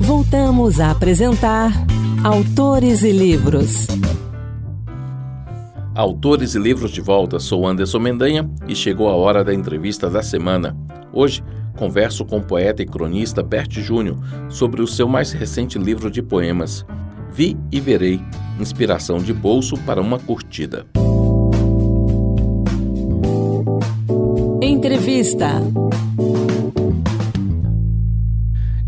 Voltamos a apresentar Autores e Livros. Autores e Livros de volta, sou Anderson Mendanha e chegou a hora da entrevista da semana. Hoje, converso com o poeta e cronista Bert Júnior sobre o seu mais recente livro de poemas, Vi e Verei, inspiração de bolso para uma curtida. Entrevista.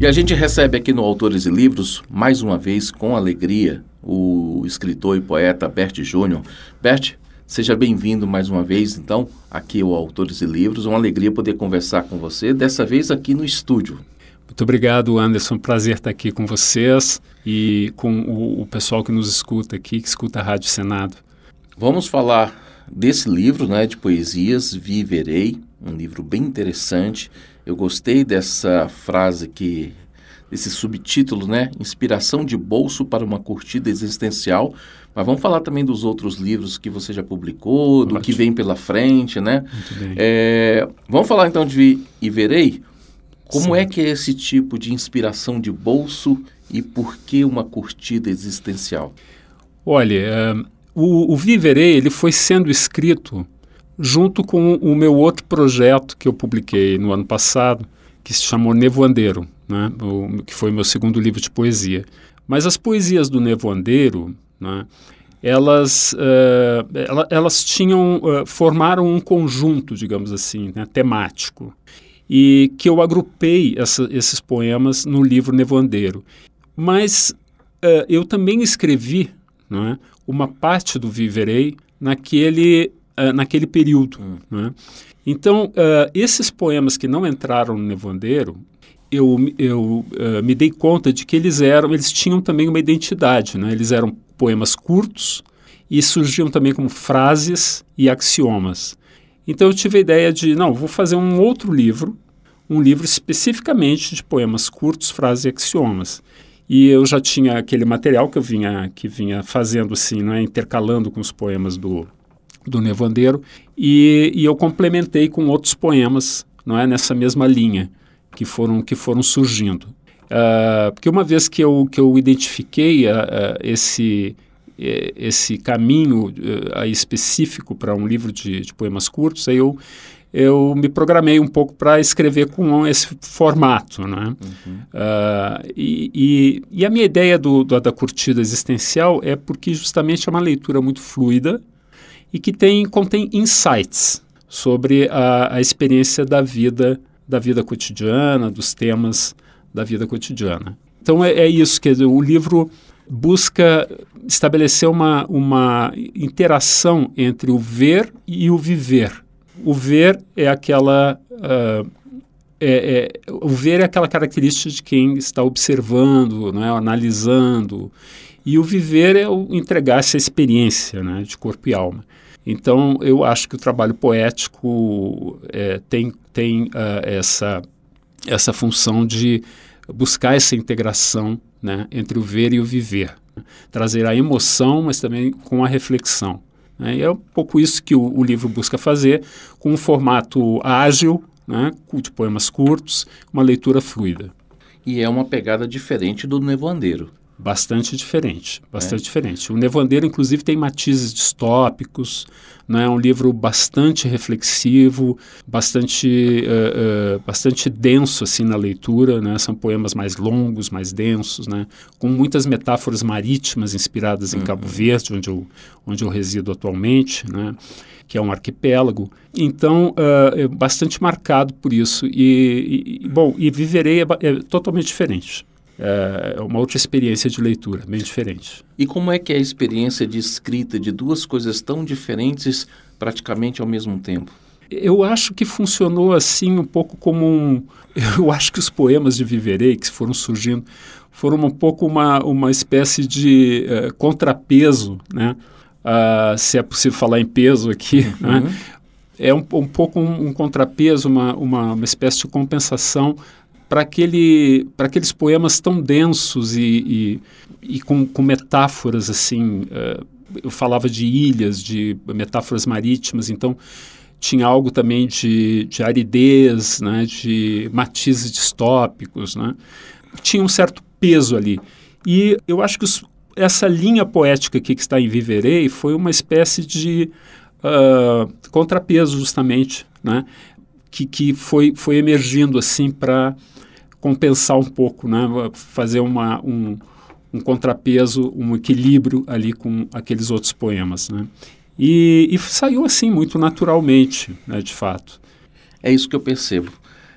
E a gente recebe aqui no Autores e Livros, mais uma vez com alegria, o escritor e poeta Bert Júnior. Bert, seja bem-vindo mais uma vez, então, aqui ao Autores e Livros. Uma alegria poder conversar com você, dessa vez aqui no estúdio. Muito obrigado, Anderson. Prazer estar aqui com vocês e com o, o pessoal que nos escuta aqui, que escuta a Rádio Senado. Vamos falar desse livro né, de poesias, Viverei, um livro bem interessante. Eu gostei dessa frase que esse subtítulo, né? Inspiração de bolso para uma curtida existencial. Mas vamos falar também dos outros livros que você já publicou, do que vem pela frente, né? É, vamos falar então de E Verei. Como Sim. é que é esse tipo de inspiração de bolso e por que uma curtida existencial? Olha, eh, o, o Viverei ele foi sendo escrito junto com o meu outro projeto que eu publiquei no ano passado, que se chamou Nevoandeiro, né? o, que foi meu segundo livro de poesia. Mas as poesias do Nevoandeiro, né? elas, eh, ela- elas tinham eh, formaram um conjunto, digamos assim, né? temático, e que eu agrupei essa- esses poemas no livro Nevoandeiro. Mas eh, eu também escrevi não é, uma parte do Viverei naquele, eh, naquele período. não é. Então, eh, esses poemas que não entraram no Nevoandeiro, eu, eu eh, me dei conta de que eles eram, eles tinham também uma identidade, né? Eles eram poemas curtos e surgiam também como frases e axiomas. Então eu tive a ideia de, não, vou fazer um outro livro, um livro especificamente de poemas curtos, frases e axiomas. E eu já tinha aquele material que eu vinha que vinha fazendo assim, não é, intercalando com os poemas do do Nevandeiro e, e eu complementei com outros poemas, não é, nessa mesma linha que foram que foram surgindo. Ah, porque uma vez que eu que eu identifiquei ah, ah, esse eh, esse caminho específico para um livro de, de poemas curtos, aí eu eu me programei um pouco para escrever com esse formato, né? Ah, e, e, e a minha ideia do, do- da curtida existencial é porque justamente é uma leitura muito fluida e que tem, contém insights sobre a, a experiência da vida, da vida cotidiana, dos temas da vida cotidiana. Então é, é isso, quer dizer, o livro busca estabelecer uma, uma interação entre o ver e o viver. O ver é aquela ah, é, é, o ver é aquela característica de quem está observando, não é, analisando, e o viver é o entregar essa experiência né, de corpo e alma. Então, eu acho que o trabalho poético é, tem, tem ah, essa, essa função de buscar essa integração né, entre o ver e o viver. Trazer a emoção, mas também com a reflexão. né. E é um pouco isso que o, o livro busca fazer, com um formato ágil, né, de poemas curtos, uma leitura fluida. E é uma pegada diferente do Nevoandeiro. Bastante diferente, bastante diferente. O Nevandeiro, inclusive, tem matizes distópicos, né? é um livro bastante reflexivo, bastante, eh, eh, bastante denso assim na leitura, né? são poemas mais longos, mais densos, né? com muitas metáforas marítimas inspiradas em Cabo Verde, onde eu, onde eu resido atualmente, né? que é um arquipélago. Então, ah, é bastante marcado por isso. E, e- bom, e Viverei é, é totalmente diferente. É uma outra experiência de leitura, bem diferente. E como é que é a experiência de escrita de duas coisas tão diferentes praticamente ao mesmo tempo? Eu acho que funcionou assim um pouco como um. Eu acho que os poemas de Viverei que foram surgindo foram um pouco uma, uma espécie de eh, contrapeso, né? Ah, se é possível falar em peso aqui, né? É um, um pouco um, um contrapeso, uma, uma, uma espécie de compensação para aquele, aqueles poemas tão densos e, e, e com, com metáforas assim. eh, eu falava de ilhas, de metáforas marítimas, então tinha algo também de, de aridez, né, de matizes distópicos, né? Tinha um certo peso ali. E eu acho que os, essa linha poética aqui que está em Viverei foi uma espécie de uh, contrapeso, justamente, né? que, que foi, foi emergindo assim para compensar um pouco, né? fazer uma, um, um contrapeso, um equilíbrio ali com aqueles outros poemas. Né? E, e saiu assim muito naturalmente, né, de fato. É isso que eu percebo,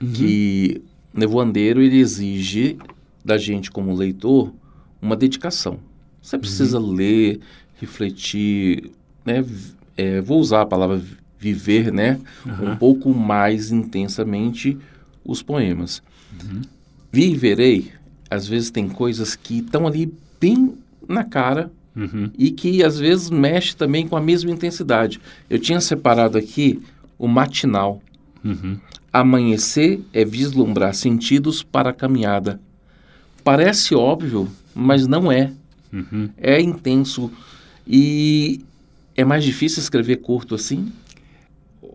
uhum. que Nevoandeiro ele exige da gente como leitor uma dedicação. Você precisa uhum. ler, refletir, né? É, vou usar a palavra viver, né? Uhum. Um pouco mais intensamente os poemas. Uhum. Viverei, às vezes tem coisas que estão ali bem na cara uhum. e que às vezes mexe também com a mesma intensidade. Eu tinha separado aqui o matinal. Uhum. Amanhecer é vislumbrar sentidos para a caminhada. Parece óbvio, mas não é. Uhum. É intenso. E é mais difícil escrever curto assim?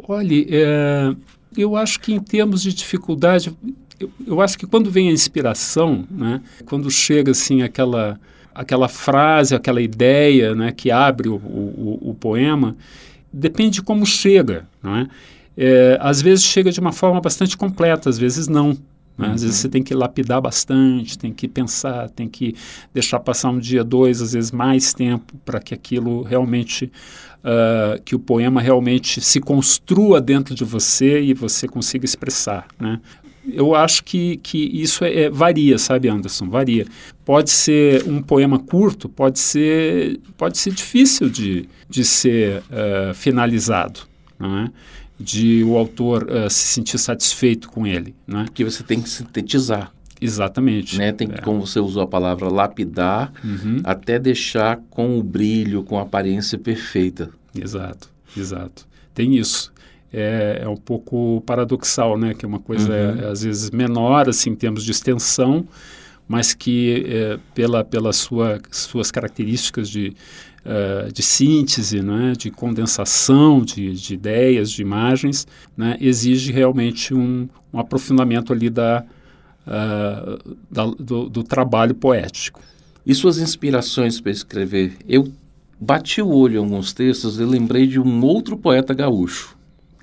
Olhe, é, eu acho que em termos de dificuldade, eu, eu, acho que quando vem a inspiração, né, quando chega assim aquela, aquela frase, aquela ideia né, que abre o, o, o poema, depende de como chega. Não é? Às vezes chega de uma forma bastante completa, às vezes não. Né? Às vezes você tem que lapidar bastante, tem que pensar, tem que deixar passar um dia, dois, às vezes mais tempo para que aquilo realmente, uh, que o poema realmente se construa dentro de você e você consiga expressar. Né? Eu acho que, que isso é, é, varia, sabe, Anderson? Varia. Pode ser um poema curto, pode ser, pode ser difícil de, de ser uh, finalizado. Não é? de o autor uh, se sentir satisfeito com ele. Né? Porque você tem que sintetizar. Exatamente. Né? Tem, é. Como você usou a palavra lapidar, uhum. até deixar com o brilho, com a aparência perfeita. Exato, exato. Tem isso. É, é um pouco paradoxal, né? Que é uma coisa, uhum. é, às vezes, menor, assim, em termos de extensão, mas que, é, pela, pelas sua, suas características de uh, de síntese, né, de condensação de, de, ideias, de imagens, né, exige realmente um, um aprofundamento ali da, uh, da do, do, trabalho poético. E suas inspirações para escrever? Eu bati o olho em alguns textos e lembrei de um outro poeta gaúcho.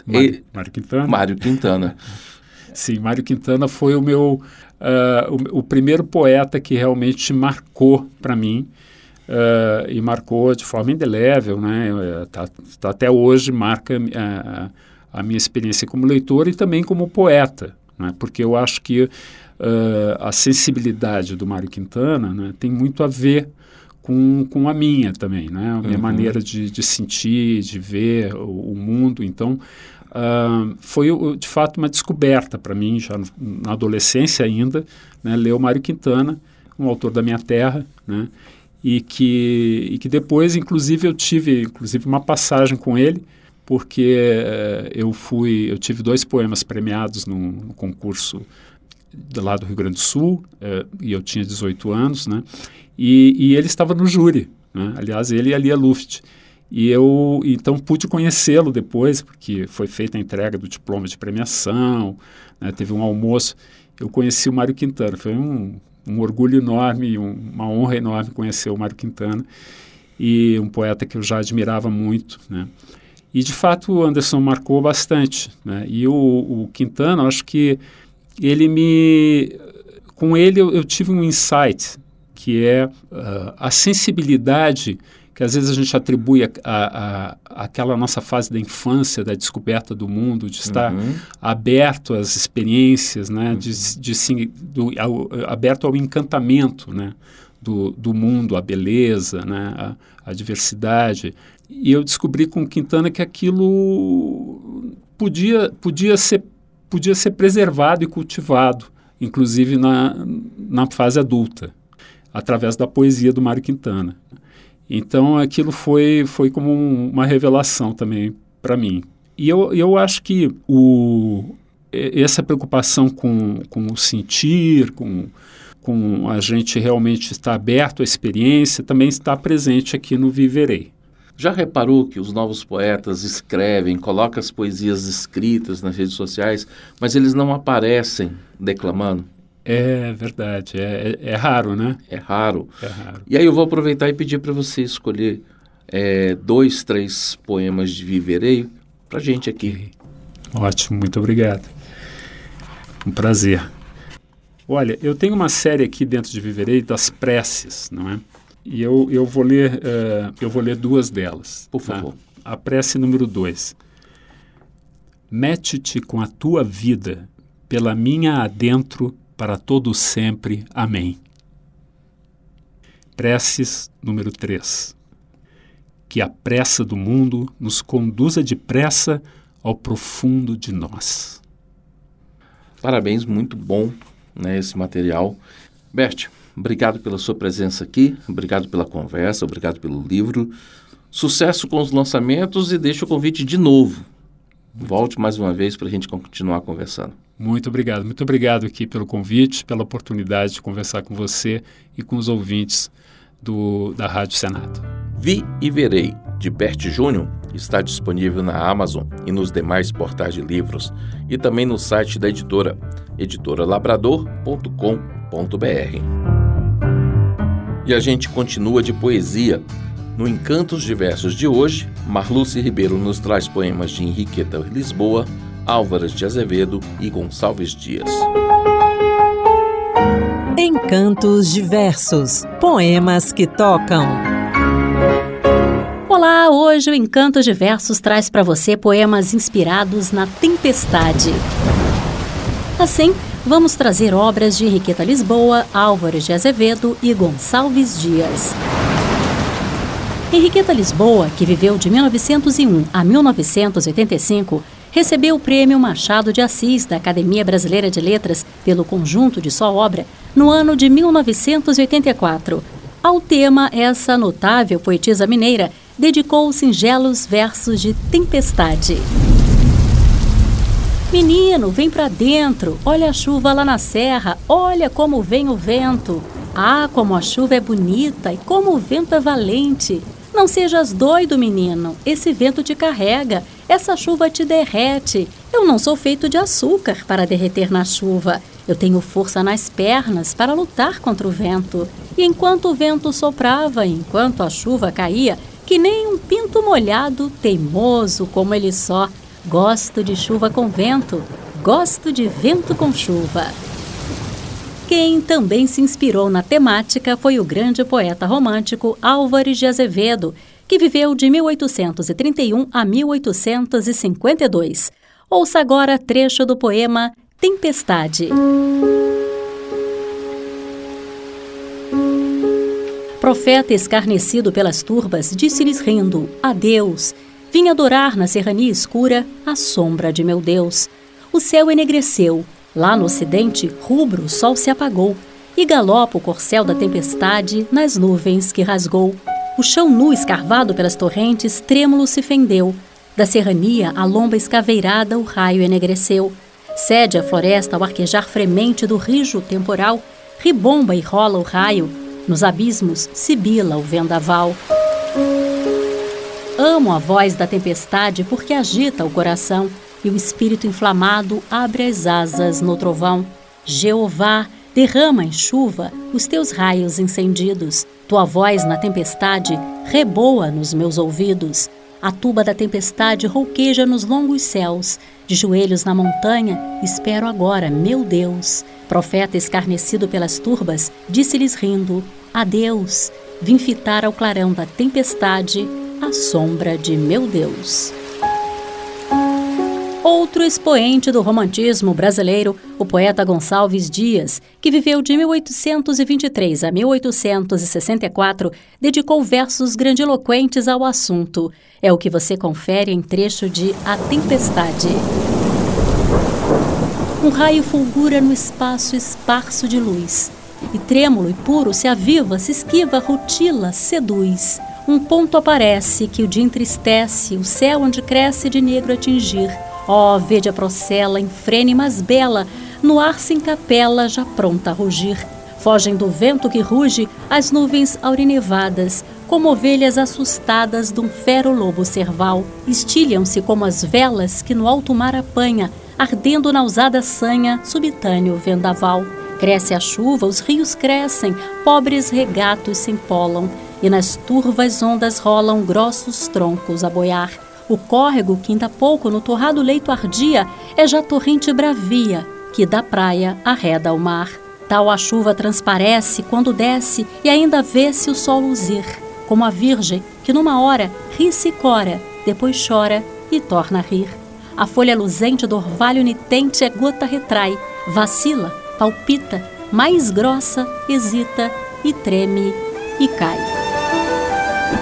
Mário, Mário Quintana. Mário Quintana. Sim, Mário Quintana foi o meu uh, o, o, primeiro poeta que realmente marcou para mim uh, e marcou de forma indelével, né? Eh, tá, tá até hoje marca a, a, minha experiência como leitor e também como poeta, né? Porque eu acho que uh, a sensibilidade do Mário Quintana né, tem muito a ver com, com a minha também, né? A minha uhum. maneira de, de sentir, de ver o, o mundo. Então, uh, foi de fato uma descoberta para mim, já na adolescência ainda, né? ler o Mário Quintana, um autor da minha terra, né? e que, e que depois, inclusive, eu tive inclusive uma passagem com ele, porque uh, eu fui, eu tive dois poemas premiados no, no concurso lá do Rio Grande do Sul, uh, e eu tinha 18 anos, né? E, e ele estava no júri, né? aliás, ele e a Lia Luft. E eu, então, pude conhecê-lo depois, porque foi feita a entrega do diploma de premiação, né? teve um almoço. Eu conheci o Mário Quintana, foi um, um orgulho enorme, um, uma honra enorme conhecer o Mário Quintana e um poeta que eu já admirava muito, né? E de fato o Anderson marcou bastante, né? E o, o Quintana, acho que ele me, com ele eu, eu tive um insight que é uh, a sensibilidade que às vezes a gente atribui a, a, a, aquela nossa fase da infância, da descoberta do mundo, de estar uhum. aberto às experiências, né, uhum. de, de, de do, ao, aberto ao encantamento, né, do, do mundo, à beleza, né, à diversidade. E eu descobri com Quintana que aquilo podia, podia, ser, podia ser preservado e cultivado, inclusive na, na fase adulta, através da poesia do Mário Quintana. Então aquilo foi, foi como um, uma revelação também para mim. E eu, eu acho que o, essa preocupação com, com o sentir, com, com a gente realmente estar aberto à experiência, também está presente aqui no Viverei. Já reparou que os novos poetas escrevem, colocam as poesias escritas nas redes sociais, mas eles não aparecem declamando? É verdade, é, é, é raro, né? É raro. É raro. E aí eu vou aproveitar e pedir para você escolher é, dois, três poemas de Viverei para gente aqui. Ótimo, muito obrigado. Um prazer. Olha, eu tenho uma série aqui dentro de Viverei das preces, não é? E eu, eu, vou, ler, uh, eu vou ler duas delas. Por tá? favor. A prece número dois. Mete-te com a tua vida pela minha adentro para todo sempre. Amém. Preces número 3. Que a pressa do mundo nos conduza depressa ao profundo de nós. Parabéns, muito bom né, esse material. Bert, obrigado pela sua presença aqui, obrigado pela conversa, obrigado pelo livro. Sucesso com os lançamentos e deixo o convite de novo. Volte mais uma vez para a gente continuar conversando. Muito obrigado. Muito obrigado aqui pelo convite, pela oportunidade de conversar com você e com os ouvintes do, da Rádio Senado. Vi e Verei, de Bert Júnior, está disponível na Amazon e nos demais portais de livros e também no site da editora, editoralabrador.com.br. E a gente continua de poesia. No Encantos Diversos de hoje, Marluce Ribeiro nos traz poemas de Henriqueta Lisboa, Álvares de Azevedo e Gonçalves Dias. Encantos diversos, poemas que tocam. Olá, hoje o Encantos Diversos traz para você poemas inspirados na tempestade. Assim, vamos trazer obras de Henriqueta Lisboa, Álvares de Azevedo e Gonçalves Dias. Henriqueta Lisboa, que viveu de 1901 a 1985, recebeu o Prêmio Machado de Assis da Academia Brasileira de Letras pelo conjunto de sua obra no ano de 1984. Ao tema, essa notável poetisa mineira dedicou singelos versos de tempestade. Menino, vem pra dentro, olha a chuva lá na serra, olha como vem o vento. Ah, como a chuva é bonita e como o vento é valente. Não sejas doido, menino. Esse vento te carrega, essa chuva te derrete. Eu não sou feito de açúcar para derreter na chuva. Eu tenho força nas pernas para lutar contra o vento. E enquanto o vento soprava, enquanto a chuva caía, que nem um pinto molhado, teimoso como ele só, gosto de chuva com vento, gosto de vento com chuva. Quem também se inspirou na temática foi o grande poeta romântico Álvares de Azevedo, que viveu de 1831 a 1852. Ouça agora trecho do poema Tempestade. Profeta escarnecido pelas turbas, disse-lhes rindo: Adeus. Vim adorar na serrania escura a sombra de meu Deus. O céu enegreceu, Lá no ocidente, rubro, o sol se apagou, e galopa o corcel da tempestade nas nuvens que rasgou. O chão nu escarvado pelas torrentes, trêmulo se fendeu. Da serrania, a lomba escaveirada, o raio enegreceu. Cede a floresta ao arquejar fremente do rijo temporal, ribomba e rola o raio, nos abismos sibila o vendaval. Amo a voz da tempestade porque agita o coração e o espírito inflamado abre as asas no trovão. Jeová, derrama em chuva os teus raios encendidos. Tua voz na tempestade reboa nos meus ouvidos. A tuba da tempestade rouqueja nos longos céus. De joelhos na montanha, espero agora, meu Deus. Profeta escarnecido pelas turbas, disse-lhes rindo: Adeus. Vim fitar ao clarão da tempestade a sombra de meu Deus. Outro expoente do romantismo brasileiro, o poeta Gonçalves Dias, que viveu de 1823 a 1864, dedicou versos grandiloquentes ao assunto. É o que você confere em trecho de A Tempestade. Um raio fulgura no espaço esparso de luz, e trêmulo e puro se aviva, se esquiva, rutila, seduz. Um ponto aparece que o dia entristece, o céu onde cresce de negro atingir Ó, oh, vede a procela, frene mas bela, no ar se encapela, já pronta a rugir. Fogem do vento que ruge as nuvens aurinevadas, como ovelhas assustadas de um fero lobo cerval. Estilham-se como as velas que no alto mar apanha, ardendo na usada sanha, subitâneo vendaval. Cresce a chuva, os rios crescem, pobres regatos se empolam, e nas turvas ondas rolam grossos troncos a boiar. O córrego, que ainda pouco no torrado leito ardia, é já torrente bravia, que da praia arreda ao mar. Tal a chuva transparece quando desce e ainda vê-se o sol luzir, como a virgem que numa hora ri-se e cora, depois chora e torna a rir. A folha luzente do orvalho nitente é gota retrai, vacila, palpita, mais grossa, hesita e treme e cai.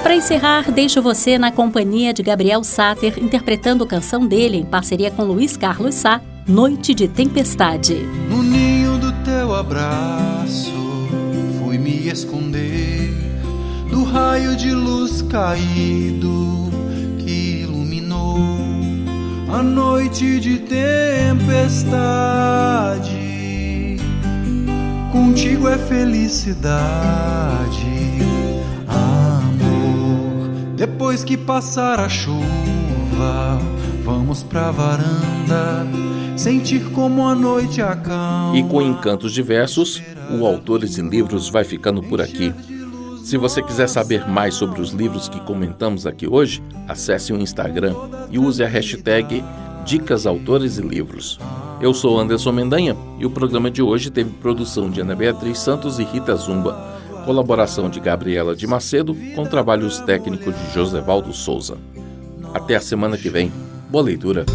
Para encerrar, deixo você na companhia de Gabriel Sater interpretando a canção dele em parceria com Luiz Carlos Sá, Noite de Tempestade. No ninho do teu abraço, fui me esconder do raio de luz caído que iluminou a noite de tempestade. Contigo é felicidade, Depois que passar a chuva, vamos pra varanda sentir como a noite acalma. E com encantos diversos, o Autores e Livros vai ficando por aqui. Se você quiser saber mais sobre os livros que comentamos aqui hoje, acesse o Instagram e use a hashtag Dicas Autores e Livros. Eu sou Anderson Mendanha e o programa de hoje teve produção de Ana Beatriz Santos e Rita Zumba, colaboração de Gabriela de Macedo com trabalhos técnicos de Josevaldo Souza. Até a semana que vem. Boa leitura.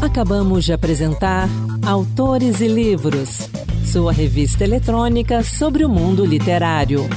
Acabamos de apresentar Autores e Livros, sua revista eletrônica sobre o mundo literário.